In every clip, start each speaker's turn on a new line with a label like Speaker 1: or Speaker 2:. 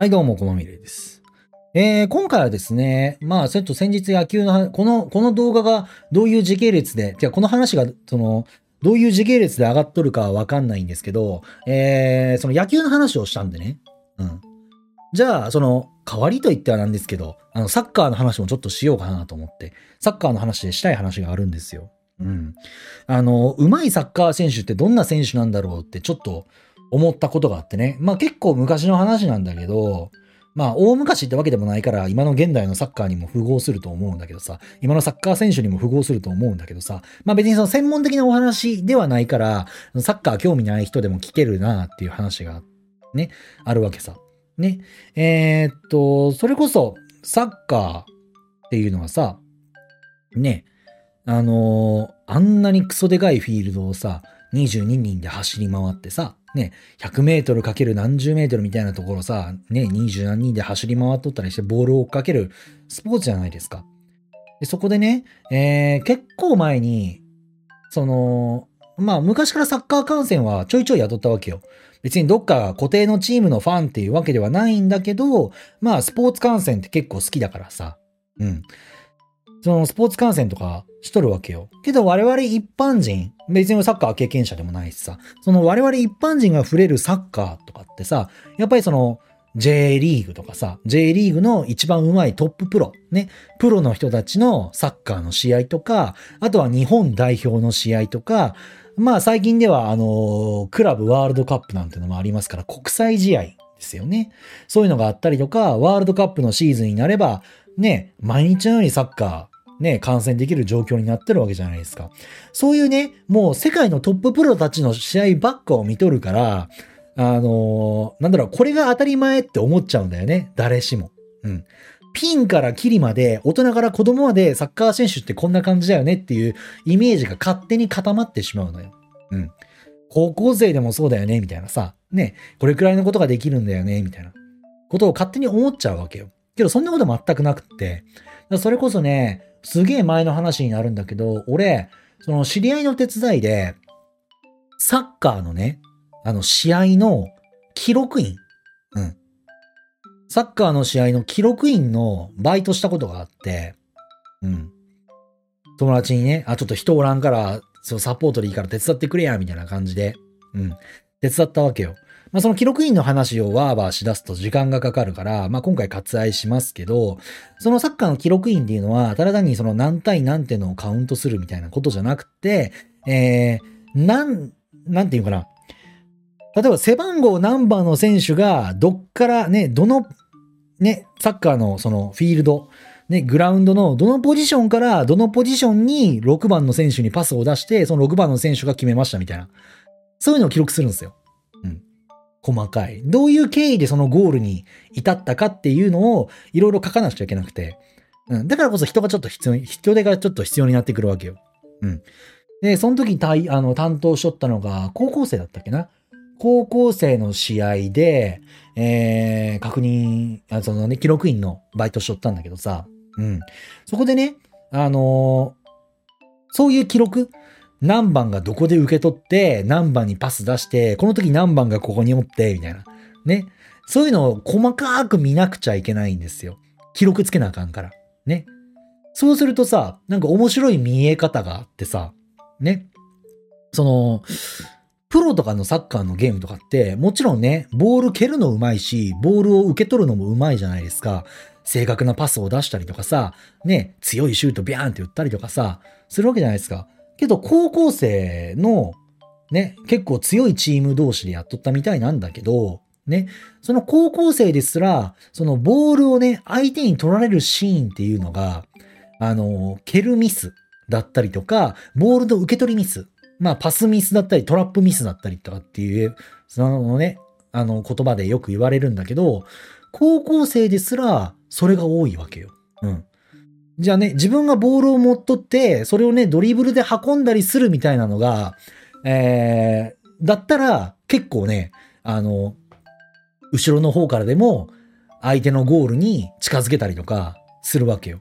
Speaker 1: はい、どうも、こまみれです。えー、今回はですね、まあ、ちょっと先日野球の話、この、この動画がどういう時系列で、じゃこの話が、その、どういう時系列で上がっとるかはわかんないんですけど、えー、その野球の話をしたんでね。うん。じゃあ、その、代わりと言ってはなんですけど、あの、サッカーの話もちょっとしようかなと思って、サッカーの話でしたい話があるんですよ。うん。あの、上手いサッカー選手ってどんな選手なんだろうってちょっと思ったことがあってね。まあ結構昔の話なんだけど、まあ大昔ってわけでもないから、今の現代のサッカーにも符合すると思うんだけどさ、今のサッカー選手にも符合すると思うんだけどさ、まあ別にその専門的なお話ではないから、サッカー興味ない人でも聞けるなっていう話がね、あるわけさ。ね。えーっと、それこそ、サッカーっていうのはさ、ね、あのーあんなにクソでかいフィールドをさ、22人で走り回ってさ、ね、100メートルかける何十メートルみたいなところさ、ね、20何人で走り回っとったりしてボールを追っかけるスポーツじゃないですか。でそこでね、えー結構前に、その、まあ昔からサッカー観戦はちょいちょい雇ったわけよ。別にどっか固定のチームのファンっていうわけではないんだけど、まあスポーツ観戦って結構好きだからさ。うん。そのスポーツ観戦とかしとるわけよ。けど我々一般人、別にサッカー経験者でもないしさ、その我々一般人が触れるサッカーとかってさ、やっぱりその J リーグとかさ、J リーグの一番上手いトッププロ、ね、プロの人たちのサッカーの試合とか、あとは日本代表の試合とか、まあ最近ではあの、クラブワールドカップなんてのもありますから、国際試合ですよね。そういうのがあったりとか、ワールドカップのシーズンになれば、ね、毎日のようにサッカー、ね、観戦できる状況になってるわけじゃないですか。そういうね、もう世界のトッププロたちの試合ばっかを見とるから、あのーなんだろう、これが当たり前って思っちゃうんだよね。誰しも。うん。ピンからキリまで、大人から子供までサッカー選手ってこんな感じだよねっていうイメージが勝手に固まってしまうのよ。うん。高校生でもそうだよね、みたいなさ。ね、これくらいのことができるんだよね、みたいなことを勝手に思っちゃうわけよ。けどそんなこと全くなくって。それこそね、すげえ前の話になるんだけど、俺、その知り合いの手伝いで、サッカーのね、あの試合の記録員。うん。サッカーの試合の記録員のバイトしたことがあって、うん。友達にね、あ、ちょっと人おらんから、そう、サポートでいいから手伝ってくれや、みたいな感じで、うん。手伝ったわけよ。まあ、その記録員の話をワーバーしだすと時間がかかるから、まあ、今回割愛しますけど、そのサッカーの記録員っていうのは、ただ単にその何対何ってのをカウントするみたいなことじゃなくて、えー、なん、なんていうかな。例えば背番号何番の選手がどっからね、どの、ね、サッカーのそのフィールド、ね、グラウンドのどのポジションからどのポジションに6番の選手にパスを出して、その6番の選手が決めましたみたいな。そういうのを記録するんですよ。細かい。どういう経緯でそのゴールに至ったかっていうのをいろいろ書かなくちゃいけなくて。うん。だからこそ人がちょっと必要、人手がちょっと必要になってくるわけよ。うん。で、その時に対あの担当しとったのが高校生だったっけな？高校生の試合で、えー、確認、あそのね、記録員のバイトしとったんだけどさ、うん。そこでね、あのーそういう記録、何番がどこで受け取って、何番にパス出して、この時何番がここにおって、みたいな。ね。そういうのを細かく見なくちゃいけないんですよ。記録つけなあかんから。ね。そうするとさ、なんか面白い見え方があってさ、ね。その、プロとかのサッカーのゲームとかって、もちろんね、ボール蹴るのうまいし、ボールを受け取るのもうまいじゃないですか。正確なパスを出したりとかさ、ね、強いシュートビャーンって打ったりとかさ、するわけじゃないですか。けど、高校生の、ね、結構強いチーム同士でやっとったみたいなんだけど、ね、その高校生ですら、そのボールをね、相手に取られるシーンっていうのが、あの、蹴るミスだったりとか、ボールの受け取りミス、まあ、パスミスだったり、トラップミスだったりとかっていう、そのね、あの、言葉でよく言われるんだけど、高校生ですら、それが多いわけよ。うん。じゃあね、自分がボールを持っとって、それをね、ドリブルで運んだりするみたいなのが、えー、だったら、結構ね、あの、後ろの方からでも、相手のゴールに近づけたりとか、するわけよ。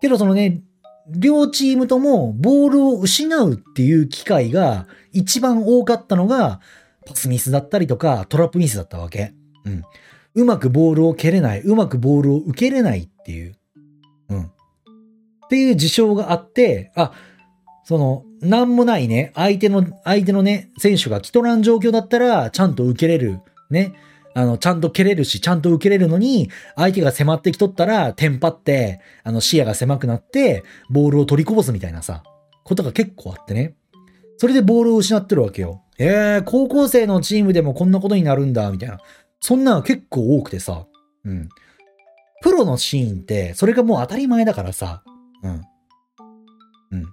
Speaker 1: けどそのね、両チームともボールを失うっていう機会が一番多かったのが、パスミスだったりとか、トラップミスだったわけ。うん。うまくボールを蹴れない、うまくボールを受けれないっていう、っていう事象があって、あ、その、なんもないね、相手の、相手のね、選手が来とらん状況だったら、ちゃんと受けれる、ね、あの、ちゃんと蹴れるし、ちゃんと受けれるのに、相手が迫ってきとったら、テンパって、あの、視野が狭くなって、ボールを取りこぼすみたいなさ、ことが結構あってね。それでボールを失ってるわけよ。えー、高校生のチームでもこんなことになるんだ、みたいな。そんなの結構多くてさ。うん。プロのシーンって、それがもう当たり前だからさ。うん。うん。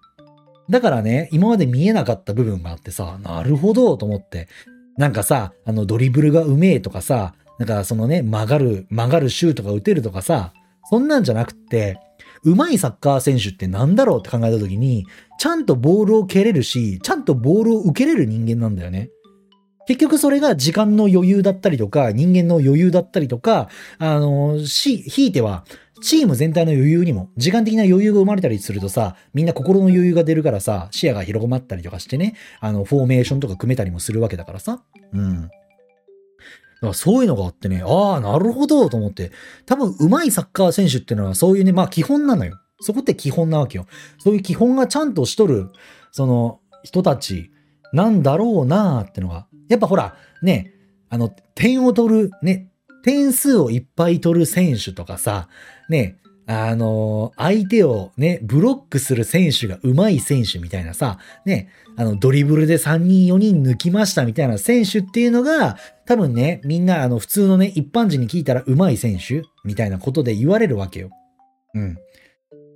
Speaker 1: だからね、今まで見えなかった部分があってさ、なるほど、と思って。なんかさ、あの、ドリブルがうめえとかさ、なんかそのね、曲がる、曲がるシュートが打てるとかさ、そんなんじゃなくて、上手いサッカー選手って何だろうって考えた時に、ちゃんとボールを蹴れるし、ちゃんとボールを受けれる人間なんだよね。結局それが時間の余裕だったりとか、人間の余裕だったりとか、あの、し、ひいては、チーム全体の余裕にも、時間的な余裕が生まれたりするとさ、みんな心の余裕が出るからさ、視野が広まったりとかしてね、あの、フォーメーションとか組めたりもするわけだからさ。うん。だからそういうのがあってね、ああ、なるほど、と思って。多分、上手いサッカー選手っていうのはそういうね、まあ基本なのよ。そこって基本なわけよ。そういう基本がちゃんとしとる、その、人たちなんだろうなーってのが。やっぱほら、ね、あの、点を取る、ね、点数をいっぱい取る選手とかさ、ね、あの相手をね、ブロックする選手が上手い選手みたいなさ、ね、あの、ドリブルで3人4人抜きましたみたいな選手っていうのが、多分ね、みんなあの、普通のね、一般人に聞いたら上手い選手みたいなことで言われるわけよ。うん。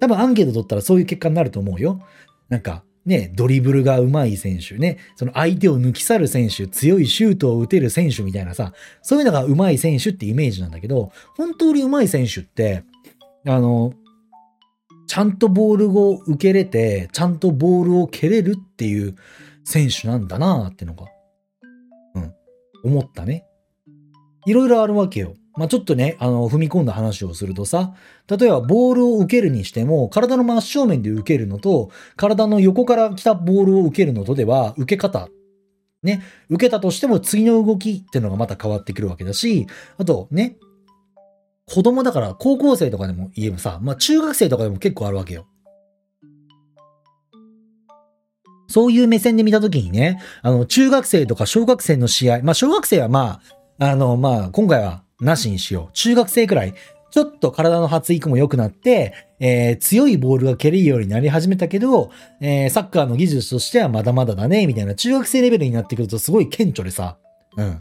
Speaker 1: 多分アンケート取ったらそういう結果になると思うよ。なんか、ね、ドリブルが上手い選手ね、その相手を抜き去る選手、強いシュートを打てる選手みたいなさ、そういうのが上手い選手ってイメージなんだけど、本当に上手い選手って、あの、ちゃんとボールを受けれて、ちゃんとボールを蹴れるっていう選手なんだなってのが、うん、思ったね。いろいろあるわけよ。まあ、ちょっとね、あの、踏み込んだ話をするとさ、例えばボールを受けるにしても、体の真正面で受けるのと、体の横から来たボールを受けるのとでは、受け方、ね、受けたとしても次の動きっていうのがまた変わってくるわけだし、あとね、子供だから高校生とかでも言えばさ、まあ中学生とかでも結構あるわけよ。そういう目線で見たときにね、あの、中学生とか小学生の試合、まあ小学生はまあ、あの、まあ今回はなしにしよう。中学生くらい、ちょっと体の発育も良くなって、えー、強いボールが蹴れるようになり始めたけど、えー、サッカーの技術としてはまだまだだね、みたいな中学生レベルになってくるとすごい顕著でさ、うん。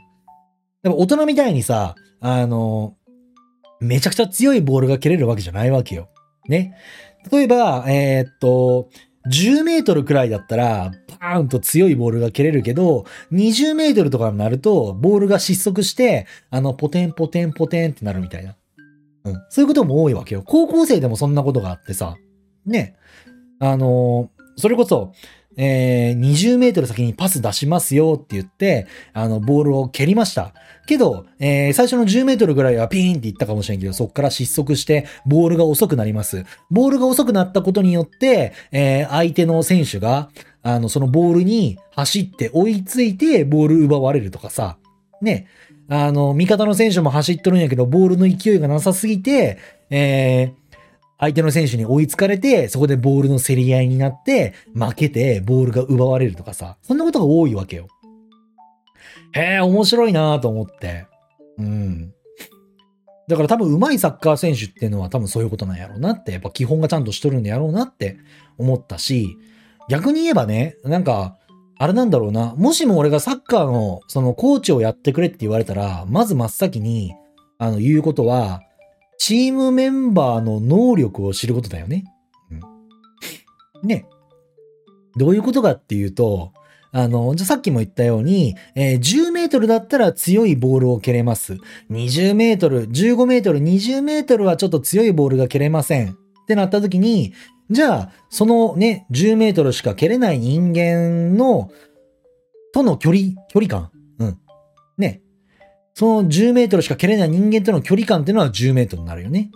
Speaker 1: でも大人みたいにさ、あの、めちゃくちゃ強いボールが蹴れるわけじゃないわけよ。ね。例えば、えー、っと、10メートルくらいだったら、バーンと強いボールが蹴れるけど、20メートルとかになると、ボールが失速して、あの、ポテンポテンポテンってなるみたいな。うん。そういうことも多いわけよ。高校生でもそんなことがあってさ。ね。あのー、それこそ、えー、20メートル先にパス出しますよって言って、あの、ボールを蹴りました。けど、えー、最初の10メートルぐらいはピーンっていったかもしれんけど、そこから失速して、ボールが遅くなります。ボールが遅くなったことによって、えー、相手の選手が、あの、そのボールに走って追いついて、ボール奪われるとかさ、ね、あの、味方の選手も走っとるんやけど、ボールの勢いがなさすぎて、えー、相手の選手に追いつかれて、そこでボールの競り合いになって、負けて、ボールが奪われるとかさ、そんなことが多いわけよ。へえ、面白いなと思って。うん。だから多分上手いサッカー選手っていうのは多分そういうことなんやろうなって、やっぱ基本がちゃんとしとるんやろうなって思ったし、逆に言えばね、なんか、あれなんだろうな、もしも俺がサッカーのそのコーチをやってくれって言われたら、まず真っ先に、あの、言うことは、チームメンバーの能力を知ることだよね。うん。ね。どういうことかっていうと、あの、じゃさっきも言ったように、えー、10メートルだったら強いボールを蹴れます。20メートル、15メートル、20メートルはちょっと強いボールが蹴れません。ってなった時に、じゃあ、そのね、10メートルしか蹴れない人間の、との距離、距離感。うん。ね。その10メートルしか蹴れない人間との距離感っていうのは10メートルになるよね。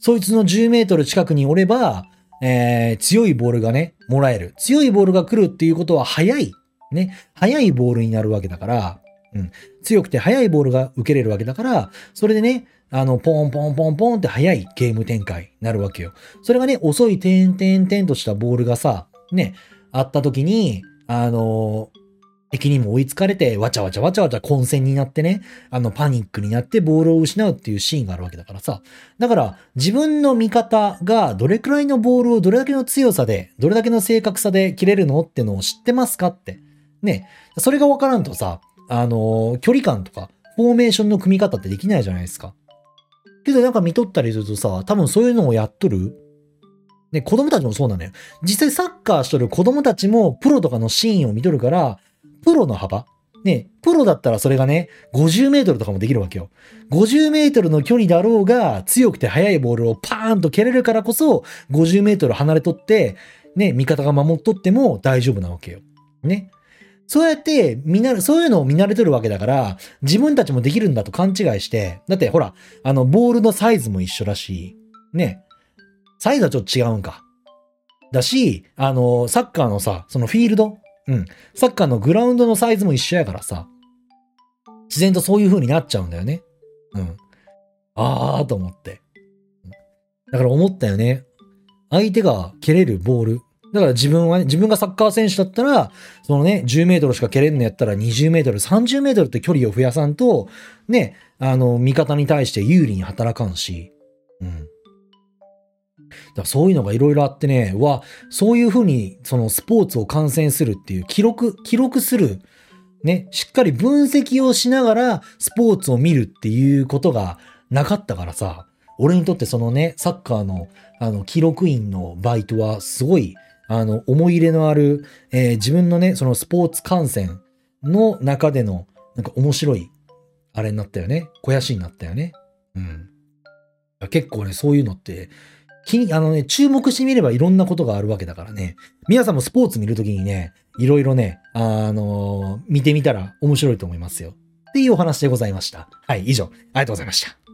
Speaker 1: そいつの10メートル近くにおれば、えー、強いボールがね、もらえる。強いボールが来るっていうことは速い。ね。速いボールになるわけだから、うん。強くて速いボールが受けれるわけだから、それでね、あの、ポンポンポンポンって速いゲーム展開になるわけよ。それがね、遅い点々点としたボールがさ、ね、あった時に、あの敵にも追いつかれて、わちゃわちゃわちゃわちゃ混戦になってね、あの、パニックになってボールを失うっていうシーンがあるわけだからさ。だから、自分の味方がどれくらいのボールをどれだけの強さで、どれだけの正確さで切れるのってのを知ってますかって。ね。それがわからんとさ、あの距離感とか、フォーメーションの組み方ってできないじゃないですか。けどなんか見とったりするとさ、多分そういうのをやっとるね、子供たちもそうなのよ。実際サッカーしとる子供たちもプロとかのシーンを見とるから、プロの幅？ね、プロだったらそれがね、50メートルとかもできるわけよ。50メートルの距離だろうが、強くて速いボールをパーンと蹴れるからこそ、50メートル離れとって、ね、味方が守っとっても大丈夫なわけよ。ね。そうやって、見な、そういうのを見慣れとるわけだから、自分たちもできるんだと勘違いして、だってほら、あの、ボールのサイズも一緒だし、ね。サイズはちょっと違うんか。だし、あの、サッカーのさ、そのフィールドうん。サッカーのグラウンドのサイズも一緒やからさ、自然とそういう風になっちゃうんだよね。うん。あーと思って。だから思ったよね。相手が蹴れるボール。だから自分はね、自分がサッカー選手だったら、そのね、10メートルしか蹴れんのやったら20メートル、30メートルって距離を増やさんと、ね、あの、味方に対して有利に働かんし、だそういうのがいろいろあってね、わ、そういうふうにそのスポーツを観戦するっていう記録、記録する、ね、しっかり分析をしながらスポーツを見るっていうことがなかったからさ、俺にとってそのね、サッカーのあの記録員のバイトはすごいあの思い入れのある、えー、自分のね、そのスポーツ観戦の中でのなんか面白いあれになったよね。肥やしになったよね。うん。結構ね、そういうのってき、あのね、注目してみればいろんなことがあるわけだからね。皆さんもスポーツ見るときにね、いろいろね、あのー、見てみたら面白いと思いますよ。っていうお話でございました。はい、以上、ありがとうございました。